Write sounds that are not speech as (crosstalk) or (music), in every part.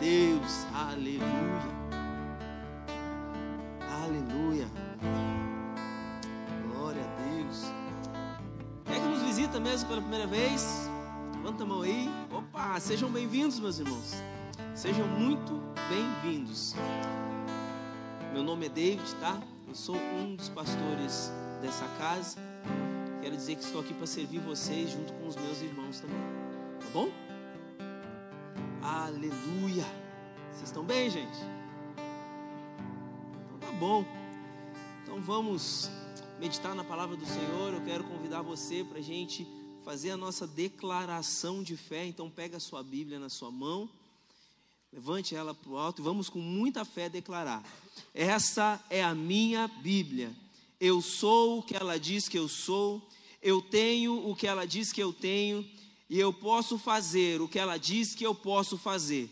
Deus, aleluia. Aleluia. Glória a Deus. Quem é que nos visita mesmo pela primeira vez? Levanta a mão aí. Opa, sejam bem-vindos, meus irmãos. Sejam muito bem-vindos. Meu nome é David, tá? Eu sou um dos pastores dessa casa. Quero dizer que estou aqui para servir vocês junto com os meus irmãos também. Tá bom? Aleluia. Vocês estão bem, gente? Então tá bom. Então vamos meditar na palavra do Senhor. Eu quero convidar você para a gente fazer a nossa declaração de fé. Então pega a sua Bíblia na sua mão. Levante ela para o alto e vamos com muita fé declarar: Essa é a minha Bíblia. Eu sou o que ela diz que eu sou, eu tenho o que ela diz que eu tenho, e eu posso fazer o que ela diz que eu posso fazer.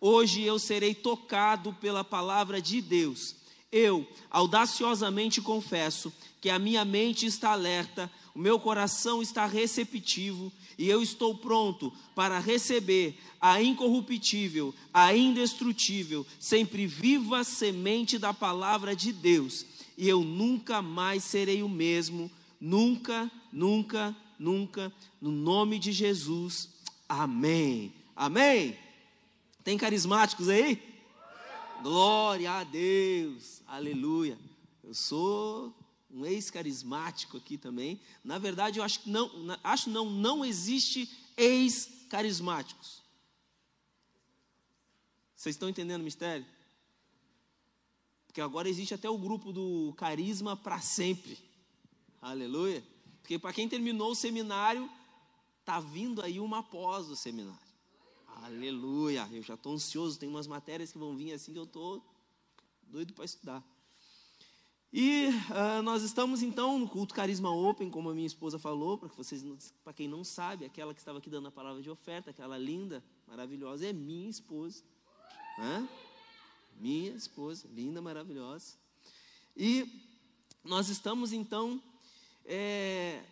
Hoje eu serei tocado pela palavra de Deus. Eu audaciosamente confesso que a minha mente está alerta, o meu coração está receptivo e eu estou pronto para receber a incorruptível, a indestrutível, sempre viva semente da palavra de Deus. E eu nunca mais serei o mesmo, nunca, nunca, nunca, no nome de Jesus. Amém. Amém. Tem carismáticos aí? Glória a Deus. Aleluia. Eu sou um ex-carismático aqui também. Na verdade, eu acho que não, acho não, não existe ex-carismáticos. Vocês estão entendendo o mistério? Porque agora existe até o grupo do carisma para sempre. Aleluia. Porque para quem terminou o seminário, tá vindo aí uma após o seminário. Aleluia. Eu já estou ansioso, tem umas matérias que vão vir assim que eu estou doido para estudar. E uh, nós estamos então no culto Carisma Open, como a minha esposa falou, para vocês, para quem não sabe, aquela que estava aqui dando a palavra de oferta, aquela linda, maravilhosa, é minha esposa. Minha esposa, linda, maravilhosa. E nós estamos então é,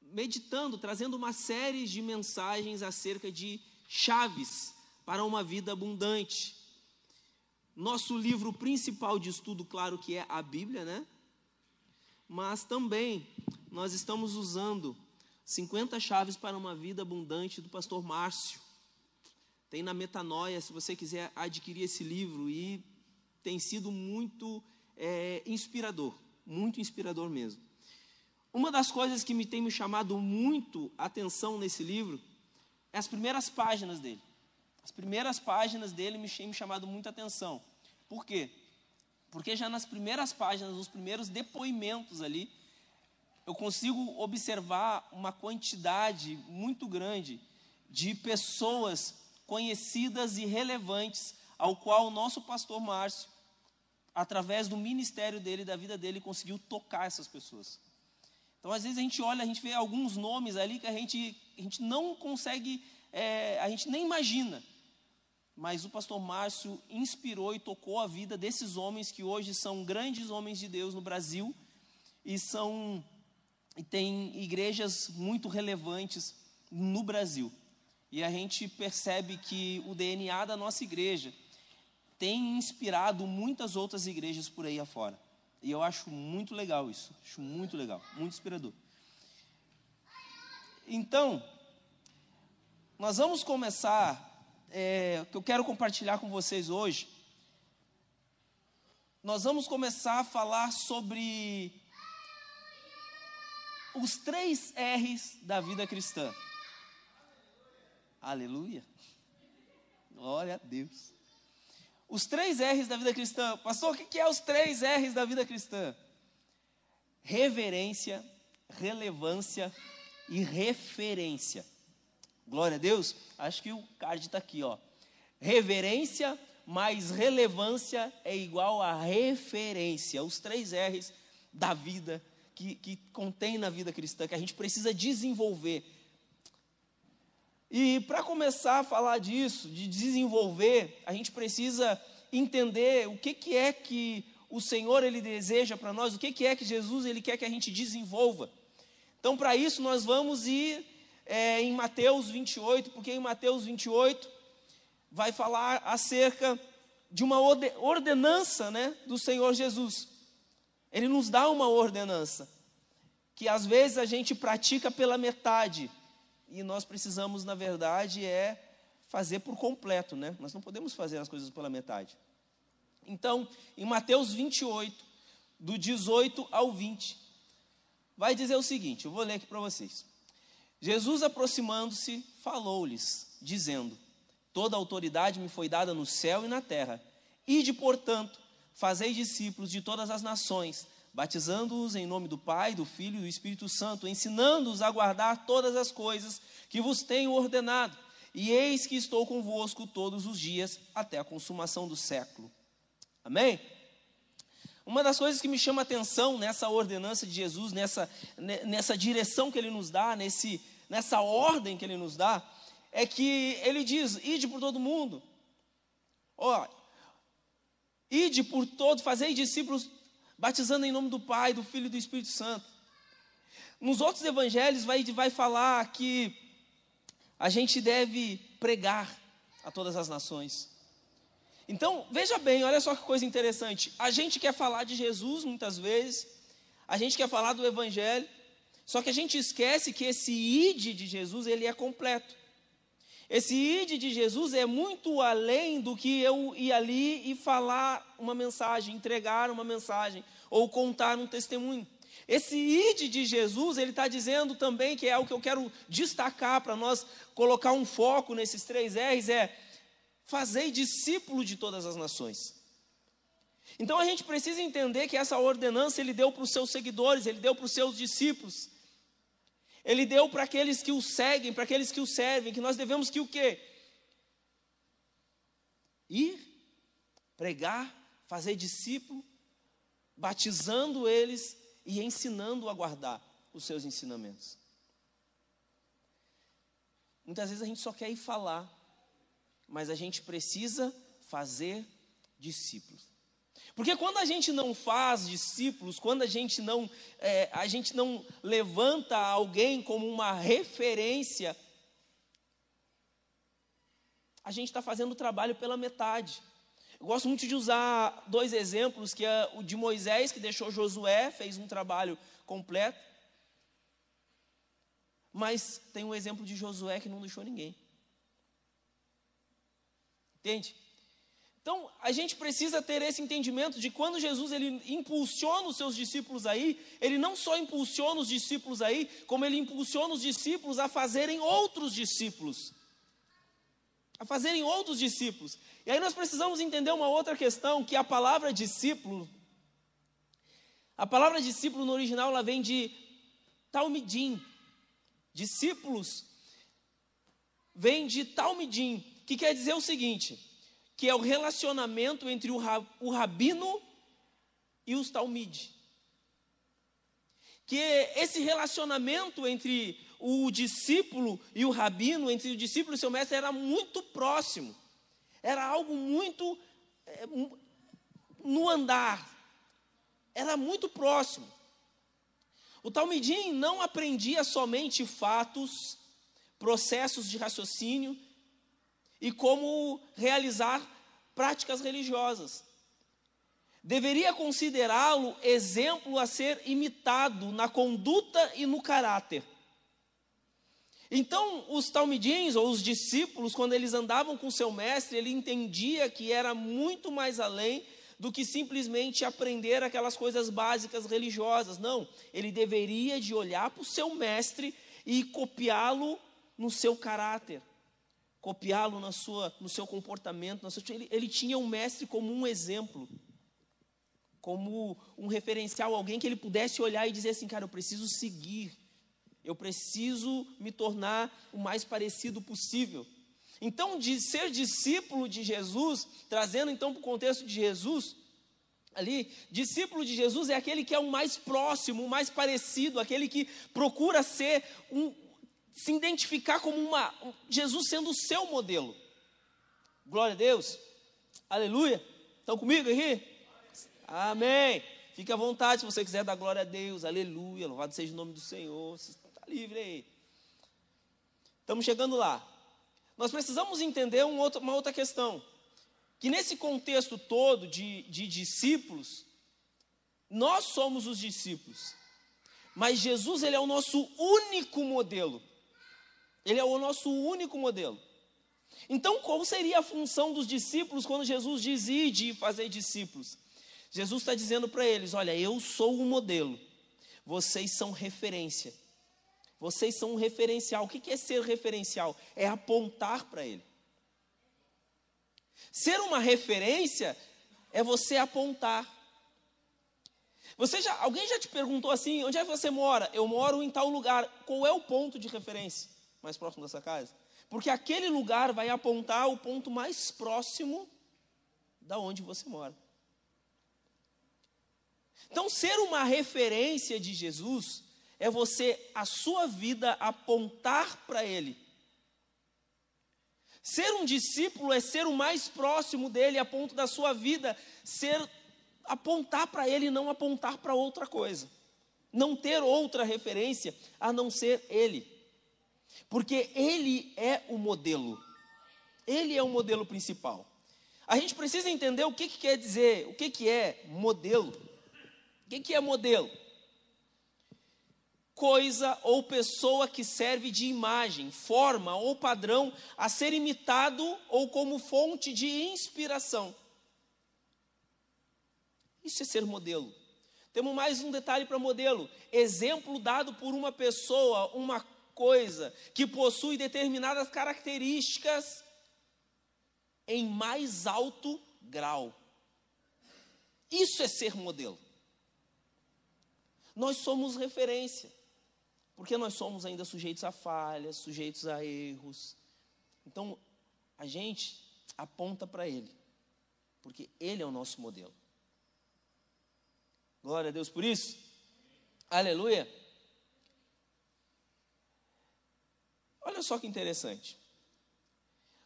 meditando, trazendo uma série de mensagens acerca de chaves para uma vida abundante. Nosso livro principal de estudo, claro que é a Bíblia, né? Mas também nós estamos usando 50 chaves para uma vida abundante do pastor Márcio. Tem na Metanoia, se você quiser adquirir esse livro, e tem sido muito é, inspirador, muito inspirador mesmo. Uma das coisas que me tem me chamado muito atenção nesse livro é as primeiras páginas dele. As primeiras páginas dele me têm me chamado muita atenção. Por quê? Porque já nas primeiras páginas, nos primeiros depoimentos ali, eu consigo observar uma quantidade muito grande de pessoas conhecidas e relevantes ao qual o nosso pastor Márcio, através do ministério dele, da vida dele, conseguiu tocar essas pessoas. Então, às vezes, a gente olha, a gente vê alguns nomes ali que a gente, a gente não consegue, é, a gente nem imagina. Mas o pastor Márcio inspirou e tocou a vida desses homens que hoje são grandes homens de Deus no Brasil e são e tem igrejas muito relevantes no Brasil. E a gente percebe que o DNA da nossa igreja tem inspirado muitas outras igrejas por aí afora. E eu acho muito legal isso. Acho muito legal, muito inspirador. Então, nós vamos começar. É, o que eu quero compartilhar com vocês hoje. Nós vamos começar a falar sobre os três R's da vida cristã. Aleluia. Glória a Deus. Os três R's da vida cristã. Pastor, o que é os três R's da vida cristã? Reverência, relevância e referência. Glória a Deus. Acho que o card está aqui, ó. Reverência mais relevância é igual a referência. Os três R's da vida que, que contém na vida cristã, que a gente precisa desenvolver. E para começar a falar disso, de desenvolver, a gente precisa entender o que, que é que o Senhor ele deseja para nós, o que, que é que Jesus ele quer que a gente desenvolva. Então, para isso, nós vamos ir é, em Mateus 28, porque em Mateus 28 vai falar acerca de uma ordenança né, do Senhor Jesus. Ele nos dá uma ordenança, que às vezes a gente pratica pela metade, e nós precisamos, na verdade, é fazer por completo, né? Nós não podemos fazer as coisas pela metade. Então, em Mateus 28, do 18 ao 20, vai dizer o seguinte: eu vou ler aqui para vocês. Jesus, aproximando-se, falou-lhes, dizendo: Toda autoridade me foi dada no céu e na terra. Ide, portanto, fazei discípulos de todas as nações, batizando-os em nome do Pai, do Filho e do Espírito Santo, ensinando-os a guardar todas as coisas que vos tenho ordenado. E eis que estou convosco todos os dias até a consumação do século. Amém? Uma das coisas que me chama a atenção nessa ordenança de Jesus, nessa, nessa direção que ele nos dá, nesse, nessa ordem que ele nos dá, é que ele diz: ide por todo mundo. Ó, ide por todo, fazei discípulos, batizando em nome do Pai, do Filho e do Espírito Santo. Nos outros evangelhos vai, vai falar que a gente deve pregar a todas as nações. Então, veja bem, olha só que coisa interessante. A gente quer falar de Jesus muitas vezes, a gente quer falar do Evangelho, só que a gente esquece que esse id de Jesus, ele é completo. Esse id de Jesus é muito além do que eu ir ali e falar uma mensagem, entregar uma mensagem, ou contar um testemunho. Esse id de Jesus, ele está dizendo também que é o que eu quero destacar para nós colocar um foco nesses três R's, é Fazei discípulo de todas as nações. Então a gente precisa entender que essa ordenança ele deu para os seus seguidores, ele deu para os seus discípulos. Ele deu para aqueles que o seguem, para aqueles que o servem, que nós devemos que o quê? Ir, pregar, fazer discípulo, batizando eles e ensinando a guardar os seus ensinamentos. Muitas vezes a gente só quer ir falar, mas a gente precisa fazer discípulos. Porque quando a gente não faz discípulos, quando a gente não, é, a gente não levanta alguém como uma referência, a gente está fazendo o trabalho pela metade. Eu gosto muito de usar dois exemplos, que é o de Moisés, que deixou Josué, fez um trabalho completo. Mas tem um exemplo de Josué que não deixou ninguém. Entende? Então, a gente precisa ter esse entendimento de quando Jesus ele impulsiona os seus discípulos aí, ele não só impulsiona os discípulos aí, como ele impulsiona os discípulos a fazerem outros discípulos. A fazerem outros discípulos. E aí nós precisamos entender uma outra questão, que a palavra discípulo, a palavra discípulo no original ela vem de talmidim. Discípulos vem de talmidim que quer dizer o seguinte: que é o relacionamento entre o, rabino e os talmide. Que esse relacionamento entre o discípulo e o rabino, entre o discípulo e seu mestre, era muito próximo. Era algo muito é, no andar. Era muito próximo. O Talmidim não aprendia somente fatos, processos de raciocínio, e como realizar práticas religiosas. Deveria considerá-lo exemplo a ser imitado na conduta e no caráter. Então, os talmidins ou os discípulos, quando eles andavam com seu mestre, ele entendia que era muito mais além do que simplesmente aprender aquelas coisas básicas religiosas. Não, ele deveria de olhar para o seu mestre e copiá-lo no seu caráter copiá-lo na sua, no seu comportamento. Na sua, ele, ele tinha um mestre como um exemplo, como um referencial, alguém que ele pudesse olhar e dizer assim: cara, eu preciso seguir, eu preciso me tornar o mais parecido possível. Então, de ser discípulo de Jesus, trazendo então para o contexto de Jesus, ali, discípulo de Jesus é aquele que é o mais próximo, o mais parecido, aquele que procura ser um, se identificar como uma Jesus sendo o seu modelo. Glória a Deus. Aleluia. Estão comigo aqui? Amém. Fique à vontade se você quiser dar glória a Deus. Aleluia. Louvado seja o nome do Senhor. Você está livre aí. Estamos chegando lá. nós precisamos entender um outro, uma outra questão. Que nesse contexto todo de, de discípulos, nós somos os discípulos. Mas Jesus, ele é o nosso único modelo. Ele é o nosso único modelo. Então, qual seria a função dos discípulos quando Jesus diz ide fazer discípulos? Jesus está dizendo para eles: olha, eu sou o modelo, vocês são referência. Vocês são um referencial. O que é ser referencial? É apontar para ele. Ser uma referência é você apontar. Você já, alguém já te perguntou assim, onde é que você mora? Eu moro em tal lugar. Qual é o ponto de referência mais próximo dessa casa? Porque aquele lugar vai apontar o ponto mais próximo da onde você mora. Então, ser uma referência de Jesus é você, a sua vida, apontar para Ele. Ser um discípulo é ser o mais próximo dele, a ponto da sua vida ser apontar para Ele e não apontar para outra coisa. Não ter outra referência a não ser Ele. Porque Ele é o modelo. Ele é o modelo principal. A gente precisa entender o que, que quer dizer, o que, que é modelo. O que, que é modelo? Coisa ou pessoa que serve de imagem, forma ou padrão a ser imitado ou como fonte de inspiração. Isso é ser modelo. Temos mais um detalhe para modelo: exemplo dado por uma pessoa, uma coisa que possui determinadas características em mais alto grau. Isso é ser modelo. Nós somos referência, porque nós somos ainda sujeitos a falhas, sujeitos a erros. Então, a gente aponta para Ele, porque Ele é o nosso modelo. Glória a Deus por isso. Aleluia. Olha só que interessante.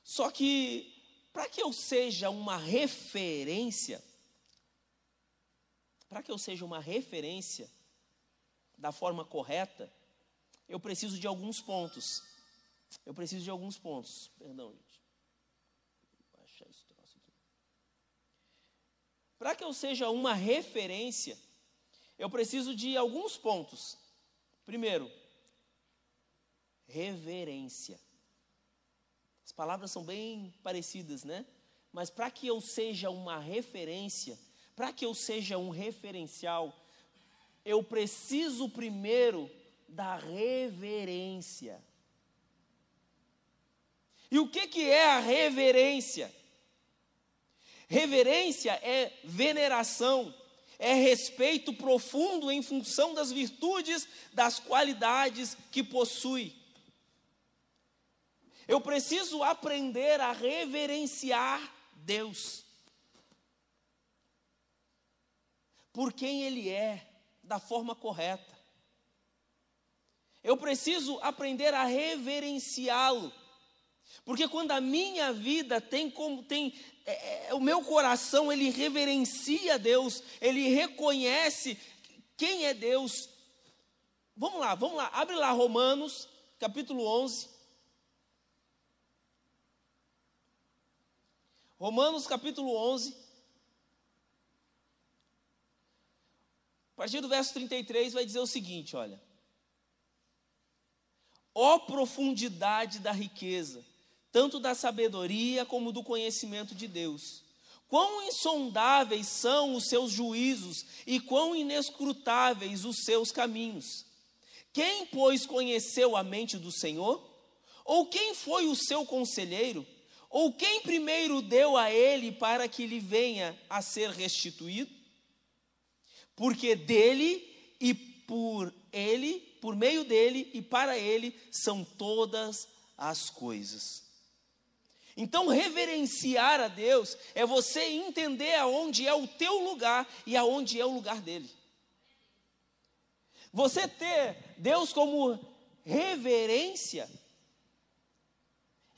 Só que, para que eu seja uma referência, para que eu seja uma referência, da forma correta, eu preciso de alguns pontos. Eu preciso de alguns pontos. Perdão, gente. Vou baixar esse troço aqui. Para que eu seja uma referência, eu preciso de alguns pontos. Primeiro, reverência. As palavras são bem parecidas, né? Mas para que eu seja uma referência, para que eu seja um referencial, eu preciso primeiro da reverência. E o que, que é a reverência? Reverência é veneração, é respeito profundo em função das virtudes, das qualidades que possui. Eu preciso aprender a reverenciar Deus por quem Ele é da forma correta. Eu preciso aprender a reverenciá-lo. Porque quando a minha vida tem como tem é, é, o meu coração ele reverencia Deus, ele reconhece quem é Deus. Vamos lá, vamos lá. Abre lá Romanos, capítulo 11. Romanos capítulo 11. A partir do verso 33 vai dizer o seguinte: olha. Ó profundidade da riqueza, tanto da sabedoria como do conhecimento de Deus. Quão insondáveis são os seus juízos e quão inescrutáveis os seus caminhos. Quem, pois, conheceu a mente do Senhor? Ou quem foi o seu conselheiro? Ou quem primeiro deu a ele para que lhe venha a ser restituído? porque dele e por ele, por meio dele e para ele são todas as coisas. Então, reverenciar a Deus é você entender aonde é o teu lugar e aonde é o lugar dele. Você ter Deus como reverência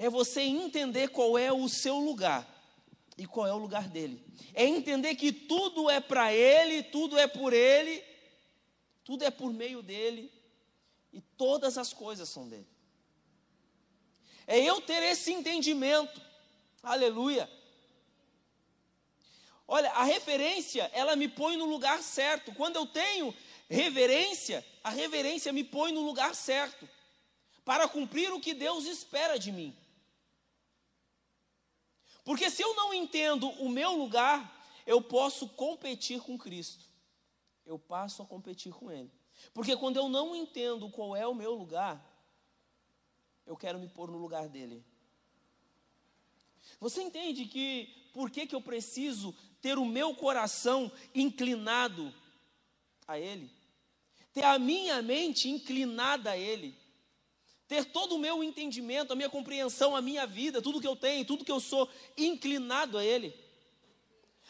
é você entender qual é o seu lugar e qual é o lugar dele. É entender que tudo é para ele, tudo é por ele, tudo é por meio dele e todas as coisas são dele. É eu ter esse entendimento. Aleluia. Olha, a referência, ela me põe no lugar certo. Quando eu tenho reverência, a reverência me põe no lugar certo para cumprir o que Deus espera de mim. Porque se eu não entendo o meu lugar, eu posso competir com Cristo. Eu passo a competir com Ele. Porque quando eu não entendo qual é o meu lugar, eu quero me pôr no lugar dele. Você entende que por que, que eu preciso ter o meu coração inclinado a Ele? Ter a minha mente inclinada a Ele? Ter todo o meu entendimento, a minha compreensão, a minha vida, tudo que eu tenho, tudo que eu sou, inclinado a Ele?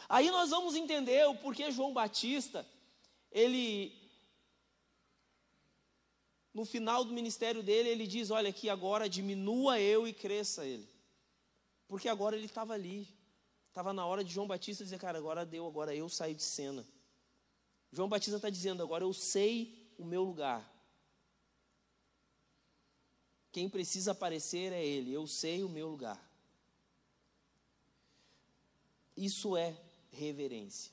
Aí nós vamos entender o porquê João Batista, ele no final do ministério dele, ele diz: Olha, aqui agora diminua eu e cresça ele. Porque agora ele estava ali. Estava na hora de João Batista dizer: Cara, agora deu, agora eu saio de cena. João Batista está dizendo: Agora eu sei o meu lugar. Quem precisa aparecer é ele, eu sei o meu lugar. Isso é reverência.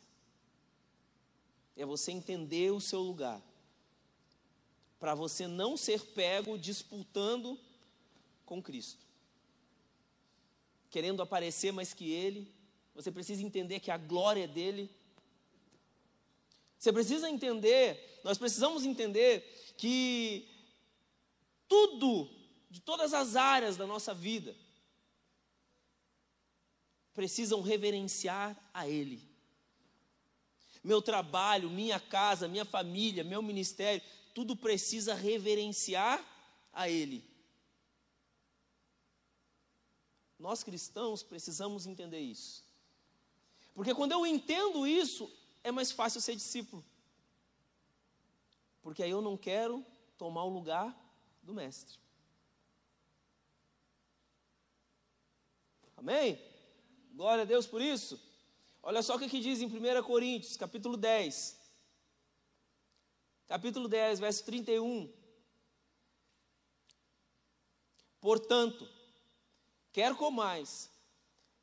É você entender o seu lugar para você não ser pego disputando com Cristo. Querendo aparecer mais que Ele, você precisa entender que a glória é dele. Você precisa entender, nós precisamos entender que tudo, de todas as áreas da nossa vida, precisam reverenciar a Ele. Meu trabalho, minha casa, minha família, meu ministério, tudo precisa reverenciar a Ele. Nós cristãos precisamos entender isso. Porque quando eu entendo isso, é mais fácil ser discípulo. Porque aí eu não quero tomar o lugar do Mestre. Amém? Glória a Deus por isso. Olha só o que diz em 1 Coríntios, capítulo 10 capítulo 10, verso 31. Portanto, quer comais,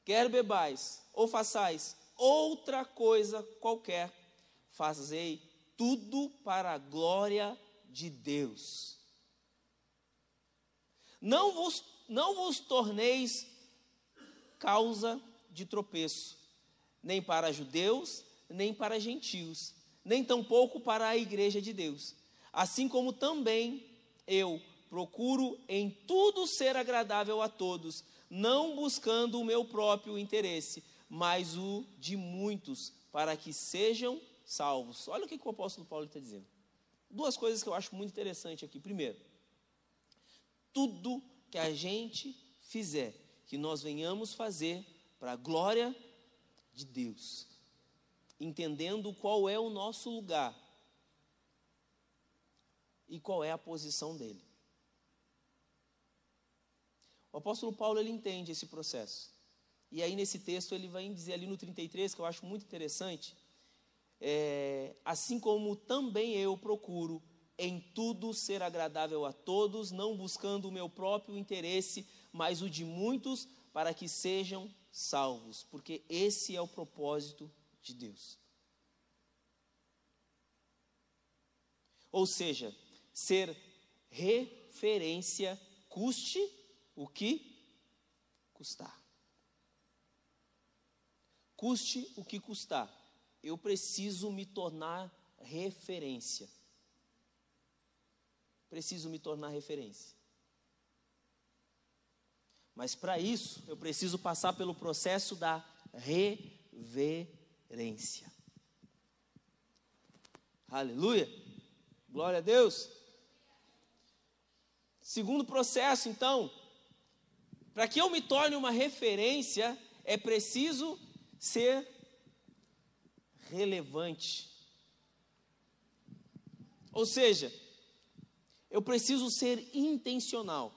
quer bebais, ou façais outra coisa qualquer, fazei tudo para a glória de Deus. Não vos, não vos torneis causa de tropeço, nem para judeus, nem para gentios, nem tampouco para a igreja de Deus. Assim como também eu procuro em tudo ser agradável a todos, não buscando o meu próprio interesse, mas o de muitos, para que sejam salvos. Olha o que, que o apóstolo Paulo está dizendo. Duas coisas que eu acho muito interessante aqui. Primeiro, tudo que a gente fizer, que nós venhamos fazer para a glória de Deus entendendo qual é o nosso lugar e qual é a posição dele. O apóstolo Paulo ele entende esse processo. E aí nesse texto ele vai dizer ali no 33, que eu acho muito interessante, é, assim como também eu procuro em tudo ser agradável a todos, não buscando o meu próprio interesse, mas o de muitos, para que sejam salvos, porque esse é o propósito de Deus. Ou seja, ser referência custe o que custar. Custe o que custar. Eu preciso me tornar referência. Preciso me tornar referência. Mas para isso, eu preciso passar pelo processo da reverência. Aleluia. Glória a Deus. Segundo processo, então, para que eu me torne uma referência, é preciso ser relevante. Ou seja, eu preciso ser intencional.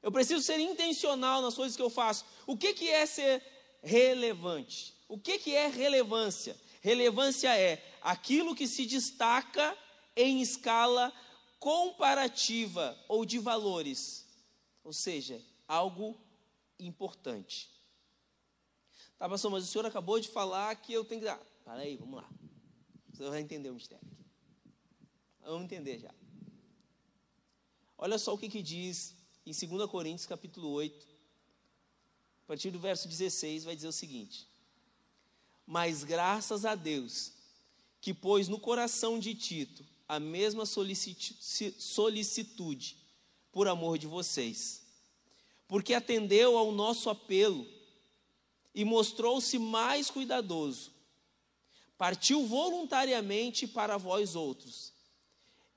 Eu preciso ser intencional nas coisas que eu faço. O que, que é ser relevante. O que, que é relevância? Relevância é aquilo que se destaca em escala comparativa ou de valores Ou seja, algo importante. Tá, pastor, mas o senhor acabou de falar que eu tenho que dar. Para aí, vamos lá. Você vai entender o mistério aqui. Vamos entender já. Olha só o que, que diz em 2 Coríntios capítulo 8, a partir do verso 16, vai dizer o seguinte: Mas graças a Deus, que pôs no coração de Tito a mesma solicitude por amor de vocês, porque atendeu ao nosso apelo e mostrou-se mais cuidadoso, partiu voluntariamente para vós outros,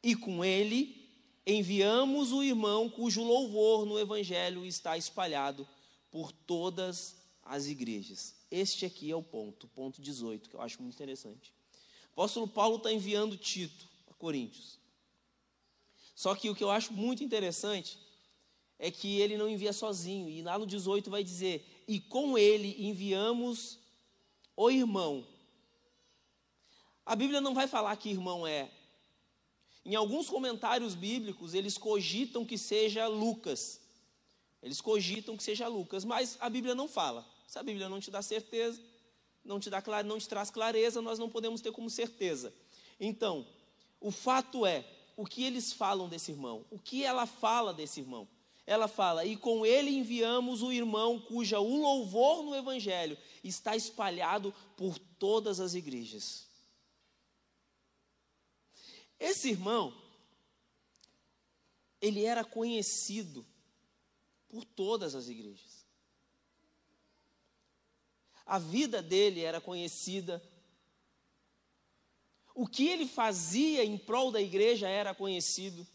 e com ele enviamos o irmão cujo louvor no Evangelho está espalhado por todas as igrejas. Este aqui é o ponto, ponto 18, que eu acho muito interessante. O apóstolo Paulo está enviando Tito a Coríntios. Só que o que eu acho muito interessante é que ele não envia sozinho, e lá no 18 vai dizer: E com ele enviamos o irmão. A Bíblia não vai falar que irmão é em alguns comentários bíblicos, eles cogitam que seja Lucas. Eles cogitam que seja Lucas, mas a Bíblia não fala. Se a Bíblia não te dá certeza, não te, dá, não te traz clareza, nós não podemos ter como certeza. Então, o fato é, o que eles falam desse irmão? O que ela fala desse irmão? Ela fala: "E com ele enviamos o irmão cuja o louvor no evangelho está espalhado por todas as igrejas." Esse irmão, ele era conhecido por todas as igrejas. A vida dele era conhecida. O que ele fazia em prol da igreja era conhecido.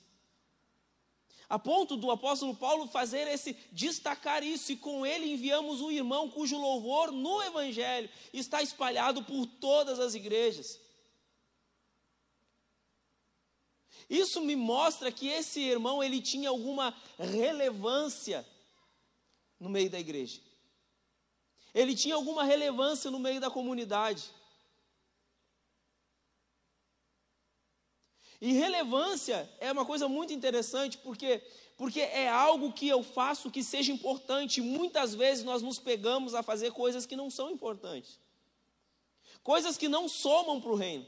A ponto do apóstolo Paulo fazer esse destacar isso, e com ele enviamos o irmão cujo louvor no evangelho está espalhado por todas as igrejas. Isso me mostra que esse irmão ele tinha alguma relevância no meio da igreja. Ele tinha alguma relevância no meio da comunidade. E relevância é uma coisa muito interessante, porque porque é algo que eu faço que seja importante. Muitas vezes nós nos pegamos a fazer coisas que não são importantes. Coisas que não somam para o reino.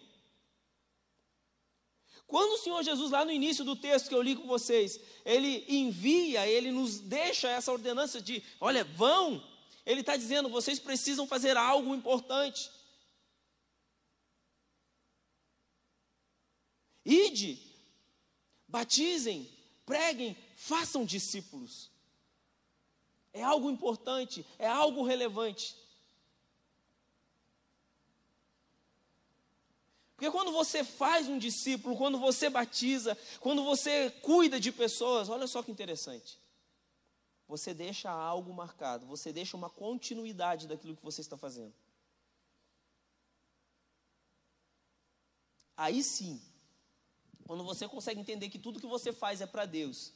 Quando o Senhor Jesus, lá no início do texto que eu li com vocês, ele envia, ele nos deixa essa ordenança de: olha, vão, ele está dizendo, vocês precisam fazer algo importante. Ide, batizem, preguem, façam discípulos. É algo importante, é algo relevante. Porque quando você faz um discípulo, quando você batiza, quando você cuida de pessoas, olha só que interessante. Você deixa algo marcado, você deixa uma continuidade daquilo que você está fazendo. Aí sim, quando você consegue entender que tudo que você faz é para Deus,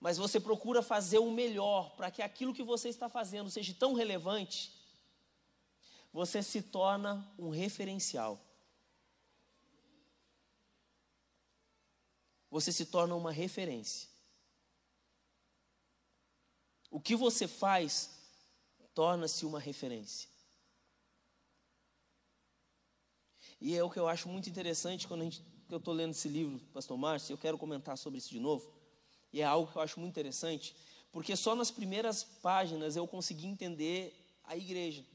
mas você procura fazer o melhor para que aquilo que você está fazendo seja tão relevante, você se torna um referencial. Você se torna uma referência. O que você faz torna-se uma referência. E é o que eu acho muito interessante quando gente, eu estou lendo esse livro, Pastor Márcio, eu quero comentar sobre isso de novo. E é algo que eu acho muito interessante, porque só nas primeiras páginas eu consegui entender a igreja.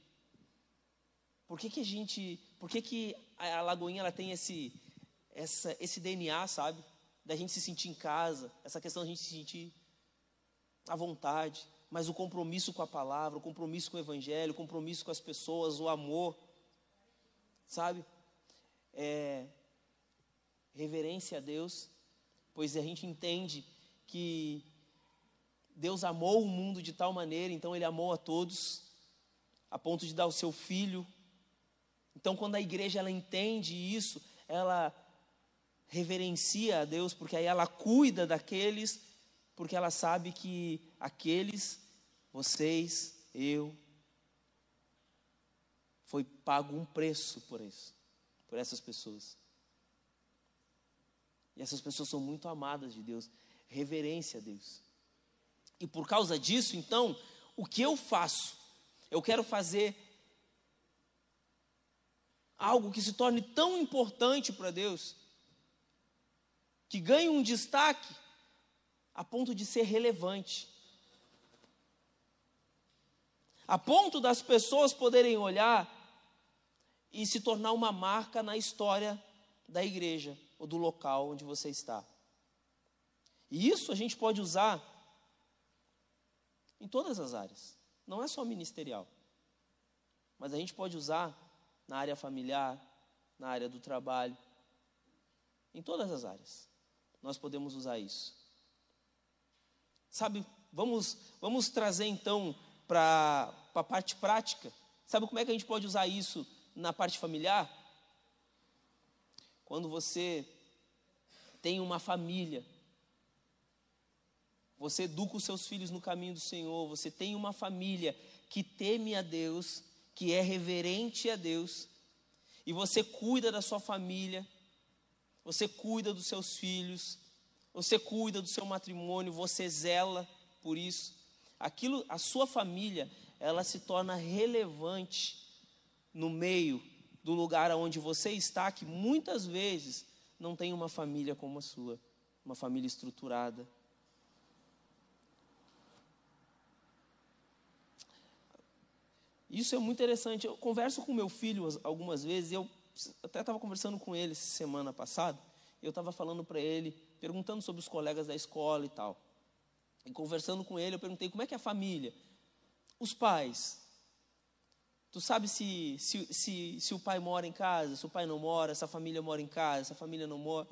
Por que, que a gente, por que, que a Lagoinha ela tem esse, essa, esse DNA, sabe? Da gente se sentir em casa, essa questão da gente se sentir à vontade, mas o compromisso com a palavra, o compromisso com o evangelho, o compromisso com as pessoas, o amor, sabe? É, reverência a Deus, pois a gente entende que Deus amou o mundo de tal maneira, então Ele amou a todos, a ponto de dar o seu Filho então, quando a igreja ela entende isso, ela reverencia a Deus, porque aí ela cuida daqueles, porque ela sabe que aqueles, vocês, eu, foi pago um preço por isso, por essas pessoas. E essas pessoas são muito amadas de Deus, reverência a Deus. E por causa disso, então, o que eu faço? Eu quero fazer algo que se torne tão importante para Deus, que ganhe um destaque a ponto de ser relevante. A ponto das pessoas poderem olhar e se tornar uma marca na história da igreja ou do local onde você está. E isso a gente pode usar em todas as áreas, não é só ministerial, mas a gente pode usar na área familiar, na área do trabalho, em todas as áreas. Nós podemos usar isso. Sabe, vamos, vamos trazer então para a parte prática. Sabe como é que a gente pode usar isso na parte familiar? Quando você tem uma família, você educa os seus filhos no caminho do Senhor, você tem uma família que teme a Deus, que é reverente a Deus, e você cuida da sua família, você cuida dos seus filhos, você cuida do seu matrimônio, você zela por isso. Aquilo, a sua família, ela se torna relevante no meio do lugar onde você está, que muitas vezes não tem uma família como a sua, uma família estruturada, Isso é muito interessante. Eu converso com meu filho algumas vezes, eu até estava conversando com ele semana passada, eu estava falando para ele, perguntando sobre os colegas da escola e tal. E conversando com ele, eu perguntei como é que é a família. Os pais. Tu sabe se, se, se, se o pai mora em casa, se o pai não mora, se a família mora em casa, se a família não mora,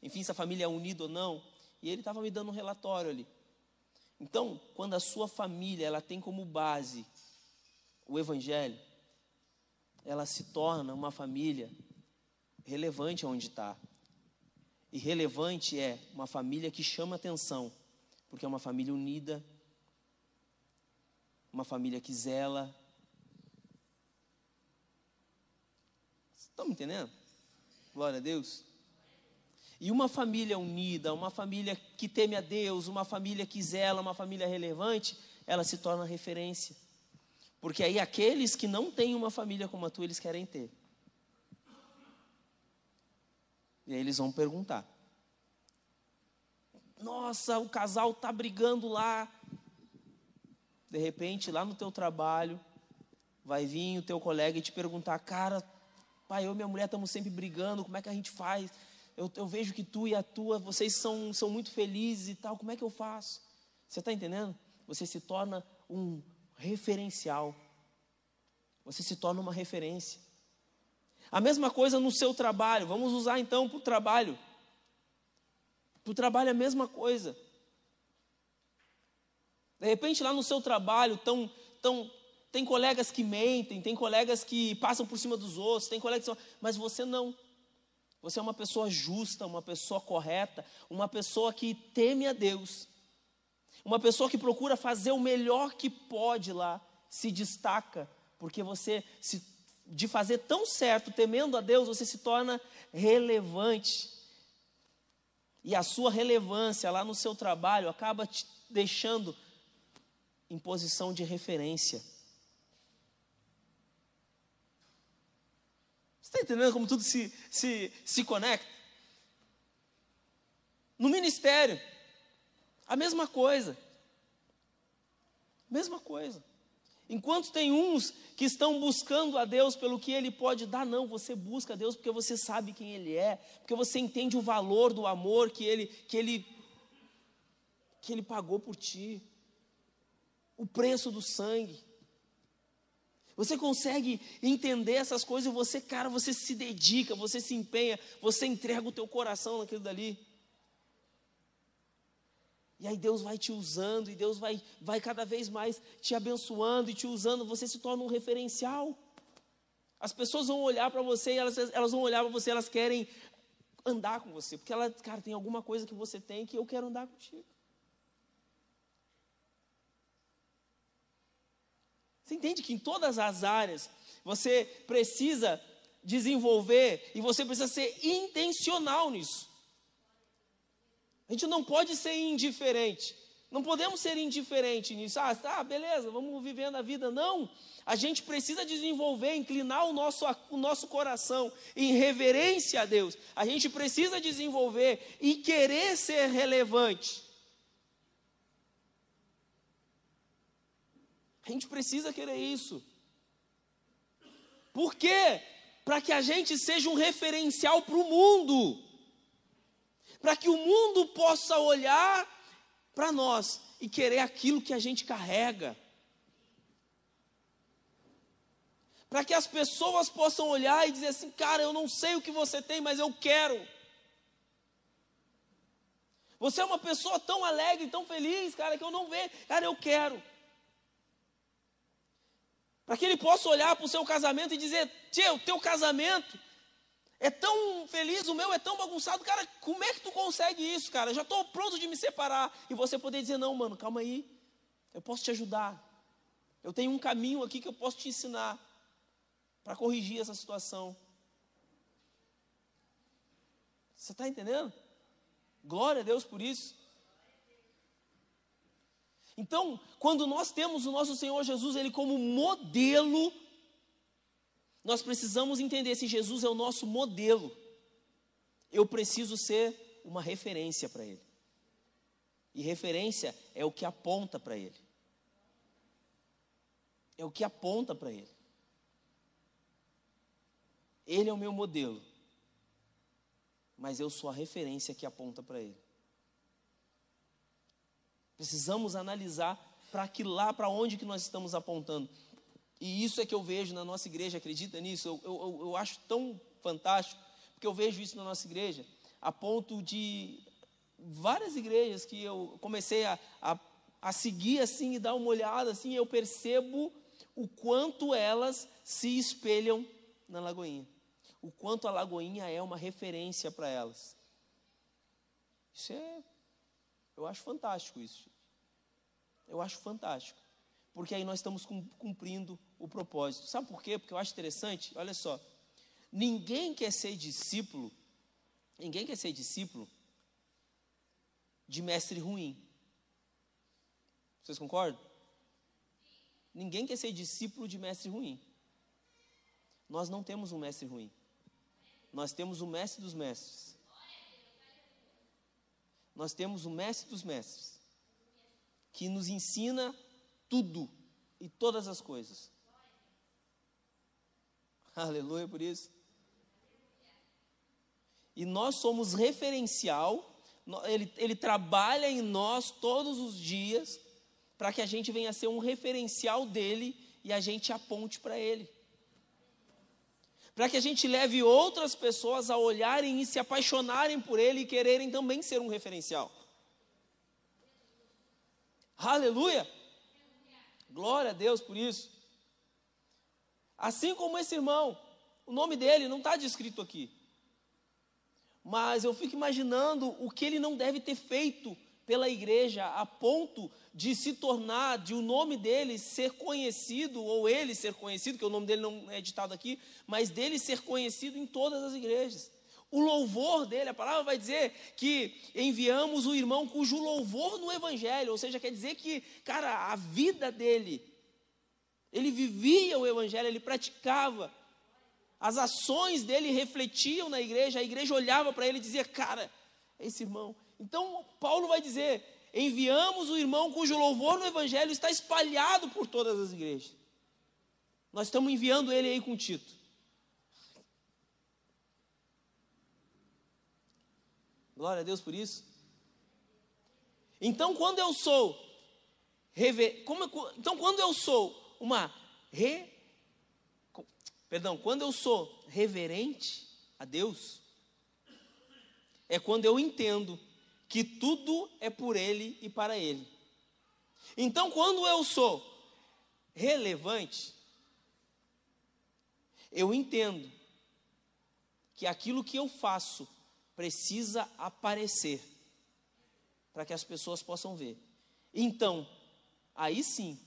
enfim, se a família é unida ou não. E ele estava me dando um relatório ali. Então, quando a sua família ela tem como base o Evangelho, ela se torna uma família relevante onde está. E relevante é uma família que chama atenção, porque é uma família unida, uma família que zela. Estão me entendendo? Glória a Deus. E uma família unida, uma família que teme a Deus, uma família que zela, uma família relevante, ela se torna referência. Porque aí aqueles que não têm uma família como a tua, eles querem ter. E aí eles vão perguntar: Nossa, o casal está brigando lá. De repente, lá no teu trabalho, vai vir o teu colega e te perguntar: Cara, pai, eu e minha mulher estamos sempre brigando, como é que a gente faz? Eu, eu vejo que tu e a tua, vocês são, são muito felizes e tal, como é que eu faço? Você está entendendo? Você se torna um referencial. Você se torna uma referência. A mesma coisa no seu trabalho. Vamos usar então para o trabalho. Para o trabalho é a mesma coisa. De repente, lá no seu trabalho, tão, tão, tem colegas que mentem, tem colegas que passam por cima dos outros, tem colegas que. Mas você não. Você é uma pessoa justa, uma pessoa correta, uma pessoa que teme a Deus, uma pessoa que procura fazer o melhor que pode lá, se destaca, porque você, se, de fazer tão certo, temendo a Deus, você se torna relevante. E a sua relevância lá no seu trabalho acaba te deixando em posição de referência. Você está entendendo como tudo se, se, se conecta? No ministério, a mesma coisa. Mesma coisa. Enquanto tem uns que estão buscando a Deus pelo que Ele pode dar, não, você busca a Deus porque você sabe quem Ele é, porque você entende o valor do amor que Ele, que Ele, que Ele pagou por ti, o preço do sangue. Você consegue entender essas coisas e você, cara, você se dedica, você se empenha, você entrega o teu coração naquilo dali. E aí Deus vai te usando, e Deus vai, vai cada vez mais te abençoando e te usando, você se torna um referencial. As pessoas vão olhar para você, elas, elas vão olhar para você, elas querem andar com você, porque ela, cara, tem alguma coisa que você tem que eu quero andar contigo. Você entende que em todas as áreas você precisa desenvolver e você precisa ser intencional nisso. A gente não pode ser indiferente. Não podemos ser indiferentes nisso. Ah, tá, beleza, vamos vivendo a vida. Não. A gente precisa desenvolver, inclinar o nosso, o nosso coração em reverência a Deus. A gente precisa desenvolver e querer ser relevante. A gente precisa querer isso. Por quê? Para que a gente seja um referencial para o mundo. Para que o mundo possa olhar para nós e querer aquilo que a gente carrega. Para que as pessoas possam olhar e dizer assim: cara, eu não sei o que você tem, mas eu quero. Você é uma pessoa tão alegre, tão feliz, cara, que eu não vejo. Cara, eu quero. Para que ele possa olhar para o seu casamento e dizer: Tio, o teu casamento é tão feliz, o meu é tão bagunçado. Cara, como é que tu consegue isso, cara? já estou pronto de me separar. E você poder dizer: Não, mano, calma aí. Eu posso te ajudar. Eu tenho um caminho aqui que eu posso te ensinar para corrigir essa situação. Você está entendendo? Glória a Deus por isso. Então, quando nós temos o nosso Senhor Jesus, Ele como modelo, nós precisamos entender se Jesus é o nosso modelo, eu preciso ser uma referência para Ele. E referência é o que aponta para Ele. É o que aponta para Ele. Ele é o meu modelo, mas eu sou a referência que aponta para Ele. Precisamos analisar para que lá, para onde que nós estamos apontando. E isso é que eu vejo na nossa igreja, acredita nisso? Eu, eu, eu acho tão fantástico, porque eu vejo isso na nossa igreja, a ponto de várias igrejas que eu comecei a, a, a seguir assim e dar uma olhada assim, eu percebo o quanto elas se espelham na Lagoinha. O quanto a Lagoinha é uma referência para elas. Isso é, eu acho fantástico isso. Eu acho fantástico. Porque aí nós estamos cumprindo o propósito. Sabe por quê? Porque eu acho interessante, olha só. Ninguém quer ser discípulo, ninguém quer ser discípulo de mestre ruim. Vocês concordam? Ninguém quer ser discípulo de mestre ruim. Nós não temos um mestre ruim. Nós temos o mestre dos mestres. Nós temos o mestre dos mestres que nos ensina tudo e todas as coisas. Aleluia por isso. E nós somos referencial, ele, ele trabalha em nós todos os dias para que a gente venha a ser um referencial dele e a gente aponte para ele. Para que a gente leve outras pessoas a olharem e se apaixonarem por ele e quererem também ser um referencial. Aleluia! Glória a Deus por isso. Assim como esse irmão, o nome dele não está descrito aqui. Mas eu fico imaginando o que ele não deve ter feito pela igreja a ponto de se tornar, de o nome dele ser conhecido, ou ele ser conhecido, que o nome dele não é ditado aqui, mas dele ser conhecido em todas as igrejas o louvor dele, a palavra vai dizer que enviamos o irmão cujo louvor no evangelho, ou seja, quer dizer que, cara, a vida dele, ele vivia o evangelho, ele praticava, as ações dele refletiam na igreja, a igreja olhava para ele e dizia, cara, esse irmão. Então, Paulo vai dizer: enviamos o irmão cujo louvor no evangelho está espalhado por todas as igrejas. Nós estamos enviando ele aí com Tito. Glória a Deus por isso. Então, quando eu sou como, então quando eu sou uma re, perdão, quando eu sou reverente a Deus, é quando eu entendo que tudo é por Ele e para Ele. Então, quando eu sou relevante, eu entendo que aquilo que eu faço precisa aparecer para que as pessoas possam ver. Então, aí sim,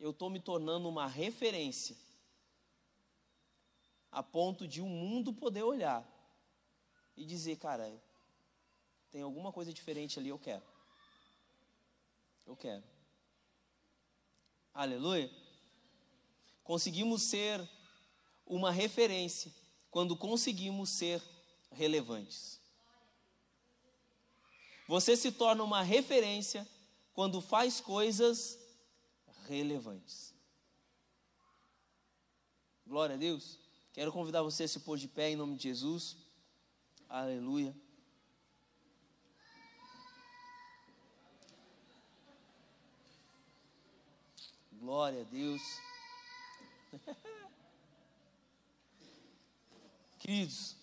eu estou me tornando uma referência a ponto de o um mundo poder olhar e dizer, cara, tem alguma coisa diferente ali, eu quero. Eu quero. Aleluia. Conseguimos ser uma referência quando conseguimos ser relevantes. Você se torna uma referência quando faz coisas relevantes. Glória a Deus. Quero convidar você a se pôr de pé em nome de Jesus. Aleluia. Glória a Deus. (laughs) Queridos,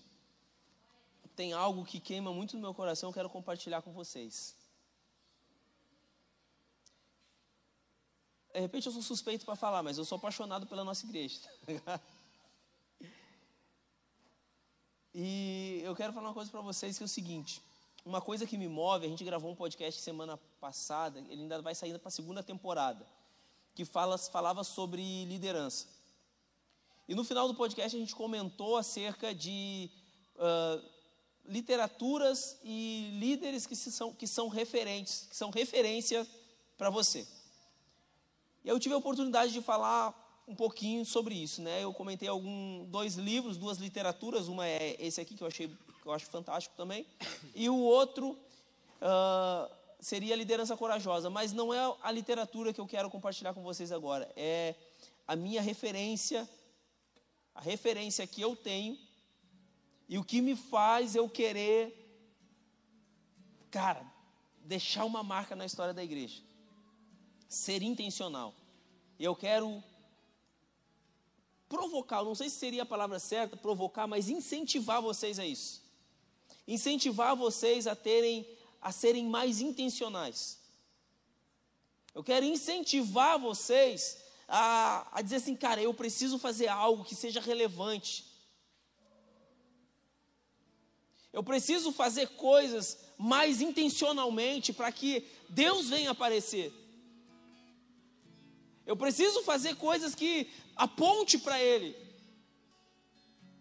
tem algo que queima muito no meu coração, eu quero compartilhar com vocês. De repente eu sou suspeito para falar, mas eu sou apaixonado pela nossa igreja. (laughs) e eu quero falar uma coisa para vocês que é o seguinte: uma coisa que me move, a gente gravou um podcast semana passada, ele ainda vai sair para a segunda temporada, que fala, falava sobre liderança. E no final do podcast a gente comentou acerca de uh, literaturas e líderes que, são, que são referentes, que são referência para você. E eu tive a oportunidade de falar um pouquinho sobre isso, né? Eu comentei algum dois livros, duas literaturas, uma é esse aqui que eu achei que eu acho fantástico também, e o outro uh, seria a liderança corajosa, mas não é a literatura que eu quero compartilhar com vocês agora, é a minha referência, a referência que eu tenho e o que me faz eu querer, cara, deixar uma marca na história da igreja ser intencional. E eu quero provocar, não sei se seria a palavra certa, provocar, mas incentivar vocês a isso. Incentivar vocês a terem a serem mais intencionais. Eu quero incentivar vocês a, a dizer assim, cara, eu preciso fazer algo que seja relevante. Eu preciso fazer coisas mais intencionalmente para que Deus venha aparecer. Eu preciso fazer coisas que aponte para Ele.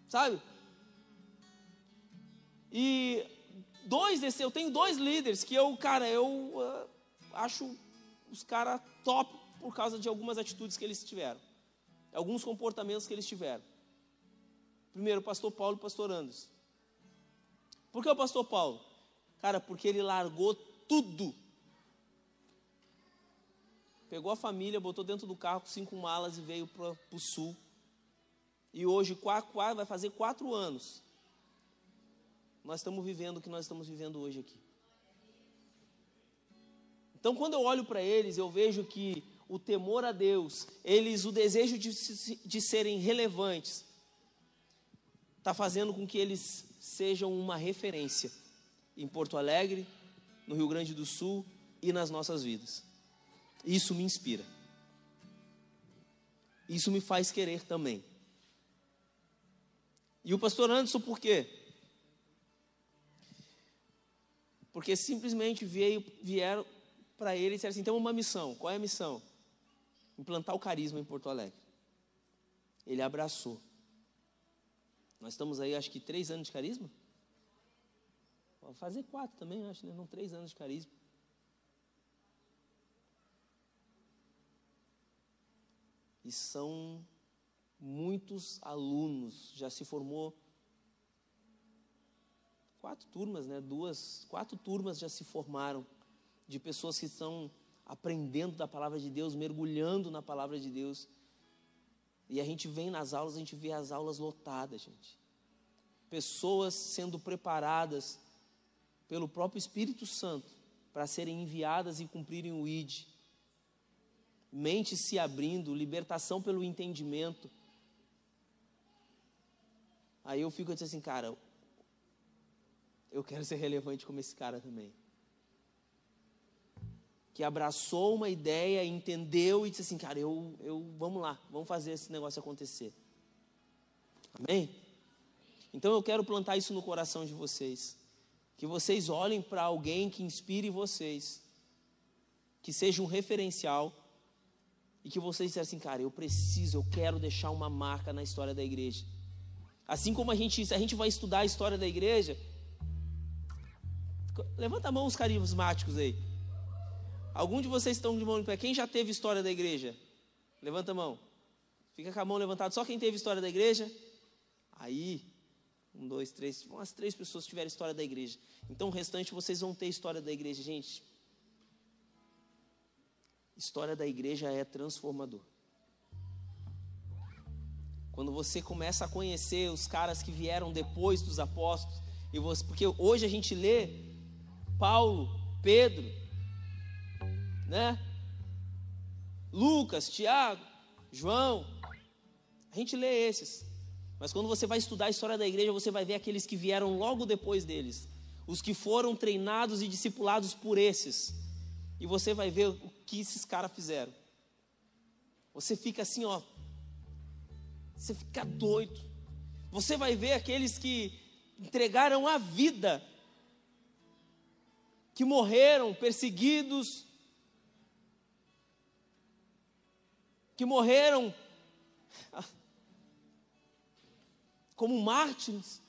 Sabe? E dois desse, eu tenho dois líderes que eu, cara, eu uh, acho os caras top por causa de algumas atitudes que eles tiveram. Alguns comportamentos que eles tiveram. Primeiro, o pastor Paulo e o pastor Anderson. Por que o pastor Paulo? Cara, porque ele largou tudo Pegou a família, botou dentro do carro com cinco malas e veio para o sul. E hoje quatro, vai fazer quatro anos. Nós estamos vivendo o que nós estamos vivendo hoje aqui. Então, quando eu olho para eles, eu vejo que o temor a Deus, eles, o desejo de, de serem relevantes, está fazendo com que eles sejam uma referência em Porto Alegre, no Rio Grande do Sul e nas nossas vidas. Isso me inspira. Isso me faz querer também. E o pastor Anderson, por quê? Porque simplesmente veio, vieram para ele e disseram assim: tem uma missão. Qual é a missão? Implantar o carisma em Porto Alegre. Ele abraçou. Nós estamos aí, acho que três anos de carisma? Vou fazer quatro também, acho, né? Não três anos de carisma. E são muitos alunos. Já se formou quatro turmas, né? Duas, quatro turmas já se formaram de pessoas que estão aprendendo da palavra de Deus, mergulhando na palavra de Deus. E a gente vem nas aulas, a gente vê as aulas lotadas, gente. Pessoas sendo preparadas pelo próprio Espírito Santo para serem enviadas e cumprirem o ID mente se abrindo, libertação pelo entendimento. Aí eu fico assim, cara, eu quero ser relevante como esse cara também. Que abraçou uma ideia, entendeu e disse assim, cara, eu, eu, vamos lá, vamos fazer esse negócio acontecer. Amém? Então eu quero plantar isso no coração de vocês. Que vocês olhem para alguém que inspire vocês, que seja um referencial e que vocês disseram assim, cara, eu preciso, eu quero deixar uma marca na história da igreja. Assim como a gente, a gente vai estudar a história da igreja, levanta a mão os carismáticos aí. Algum de vocês estão de mão em pé? Quem já teve história da igreja? Levanta a mão. Fica com a mão levantada. Só quem teve história da igreja? Aí, um, dois, três. Umas três pessoas tiveram história da igreja. Então o restante vocês vão ter história da igreja. Gente, história da igreja é transformador. Quando você começa a conhecer os caras que vieram depois dos apóstolos, e você, porque hoje a gente lê Paulo, Pedro, né? Lucas, Tiago, João. A gente lê esses. Mas quando você vai estudar a história da igreja, você vai ver aqueles que vieram logo depois deles, os que foram treinados e discipulados por esses. E você vai ver que esses caras fizeram. Você fica assim, ó. Você fica doido. Você vai ver aqueles que entregaram a vida, que morreram perseguidos, que morreram como mártires.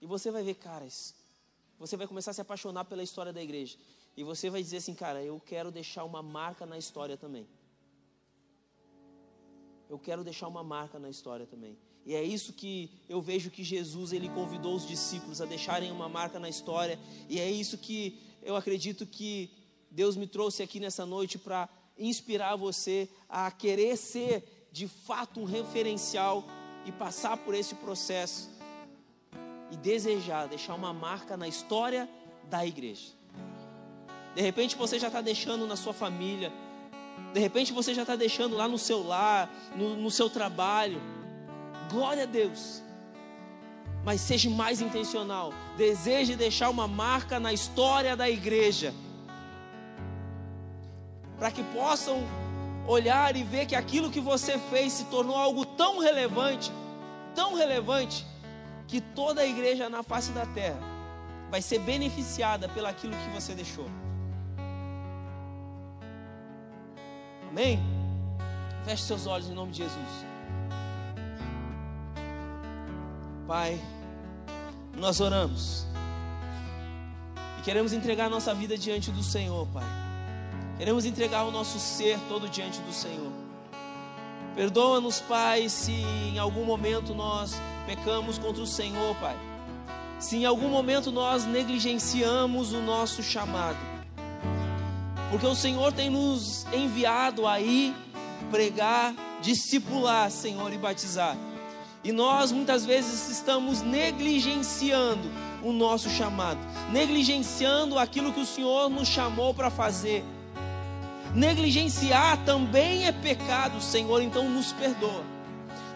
E você vai ver, caras, você vai começar a se apaixonar pela história da igreja. E você vai dizer assim, cara, eu quero deixar uma marca na história também. Eu quero deixar uma marca na história também. E é isso que eu vejo que Jesus ele convidou os discípulos a deixarem uma marca na história. E é isso que eu acredito que Deus me trouxe aqui nessa noite para inspirar você a querer ser de fato um referencial e passar por esse processo e desejar deixar uma marca na história da igreja. De repente você já está deixando na sua família, de repente você já está deixando lá no seu lar, no, no seu trabalho. Glória a Deus. Mas seja mais intencional. Deseje deixar uma marca na história da igreja. Para que possam olhar e ver que aquilo que você fez se tornou algo tão relevante, tão relevante, que toda a igreja na face da terra vai ser beneficiada pelaquilo que você deixou. Amém? Feche seus olhos em nome de Jesus. Pai, nós oramos e queremos entregar nossa vida diante do Senhor, Pai. Queremos entregar o nosso ser todo diante do Senhor. Perdoa-nos, Pai, se em algum momento nós pecamos contra o Senhor, Pai. Se em algum momento nós negligenciamos o nosso chamado. Porque o Senhor tem nos enviado aí pregar, discipular, Senhor, e batizar. E nós muitas vezes estamos negligenciando o nosso chamado, negligenciando aquilo que o Senhor nos chamou para fazer. Negligenciar também é pecado, Senhor, então nos perdoa.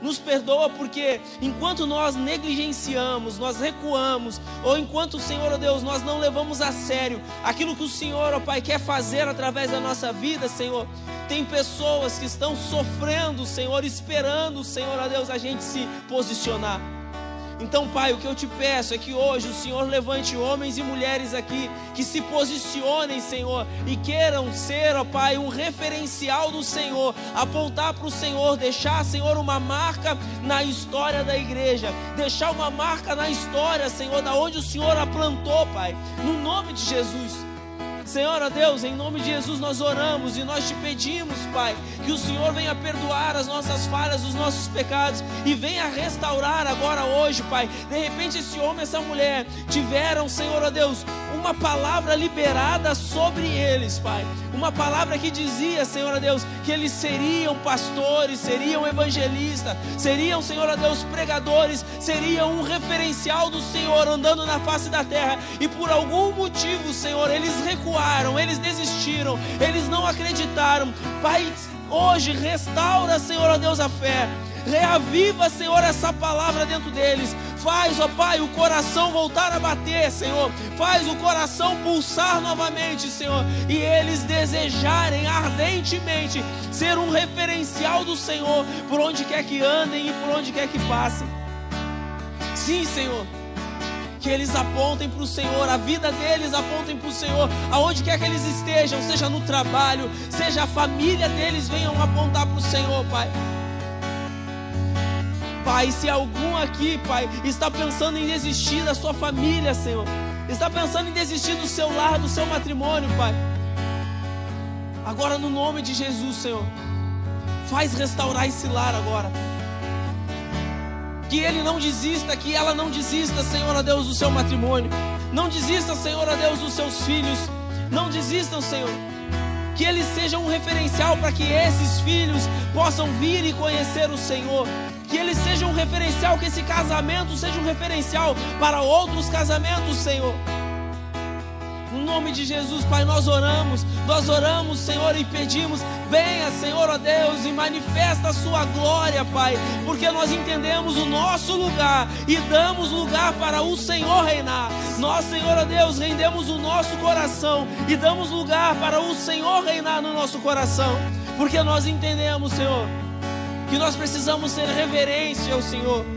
Nos perdoa porque enquanto nós negligenciamos, nós recuamos, ou enquanto, Senhor, oh Deus, nós não levamos a sério aquilo que o Senhor, ó oh Pai, quer fazer através da nossa vida, Senhor, tem pessoas que estão sofrendo, Senhor, esperando, Senhor, ó oh Deus, a gente se posicionar. Então, Pai, o que eu te peço é que hoje o Senhor levante homens e mulheres aqui que se posicionem, Senhor, e queiram ser, ó Pai, um referencial do Senhor, apontar para o Senhor, deixar, Senhor, uma marca na história da igreja, deixar uma marca na história, Senhor, da onde o Senhor a plantou, Pai, no nome de Jesus. Senhor, ó Deus, em nome de Jesus nós oramos e nós te pedimos, Pai, que o Senhor venha perdoar as nossas falhas, os nossos pecados e venha restaurar agora hoje, Pai. De repente esse homem, essa mulher tiveram, Senhor, ó Deus, uma palavra liberada sobre eles, Pai. Uma palavra que dizia, Senhor ó Deus, que eles seriam pastores, seriam evangelistas, seriam, Senhor ó Deus, pregadores, seriam um referencial do Senhor andando na face da terra. E por algum motivo, Senhor, eles recuaram, eles desistiram, eles não acreditaram. Pai, hoje restaura, Senhor ó Deus, a fé. Reaviva, Senhor, essa palavra dentro deles. Faz, ó Pai, o coração voltar a bater, Senhor. Faz o coração pulsar novamente, Senhor. E eles desejarem ardentemente ser um referencial do Senhor por onde quer que andem e por onde quer que passem. Sim, Senhor que eles apontem para o Senhor, a vida deles apontem para o Senhor, aonde quer que eles estejam, seja no trabalho, seja a família deles, venham apontar para o Senhor, Pai. Pai, se algum aqui, Pai, está pensando em desistir da sua família, Senhor, está pensando em desistir do seu lar, do seu matrimônio, Pai. Agora, no nome de Jesus, Senhor, faz restaurar esse lar agora. Que ele não desista, que ela não desista, Senhor, a Deus, do seu matrimônio. Não desista, Senhor, a Deus, dos seus filhos. Não desistam, Senhor. Que eles sejam um referencial para que esses filhos possam vir e conhecer o Senhor. Que eles sejam um referencial, que esse casamento seja um referencial para outros casamentos, Senhor. No nome de Jesus, Pai, nós oramos, nós oramos, Senhor, e pedimos, venha, Senhor, ó Deus, e manifesta a sua glória, Pai, porque nós entendemos o nosso lugar e damos lugar para o Senhor reinar. Nós, Senhor, ó Deus, rendemos o nosso coração e damos lugar para o Senhor reinar no nosso coração, porque nós entendemos, Senhor, que nós precisamos ser reverência ao Senhor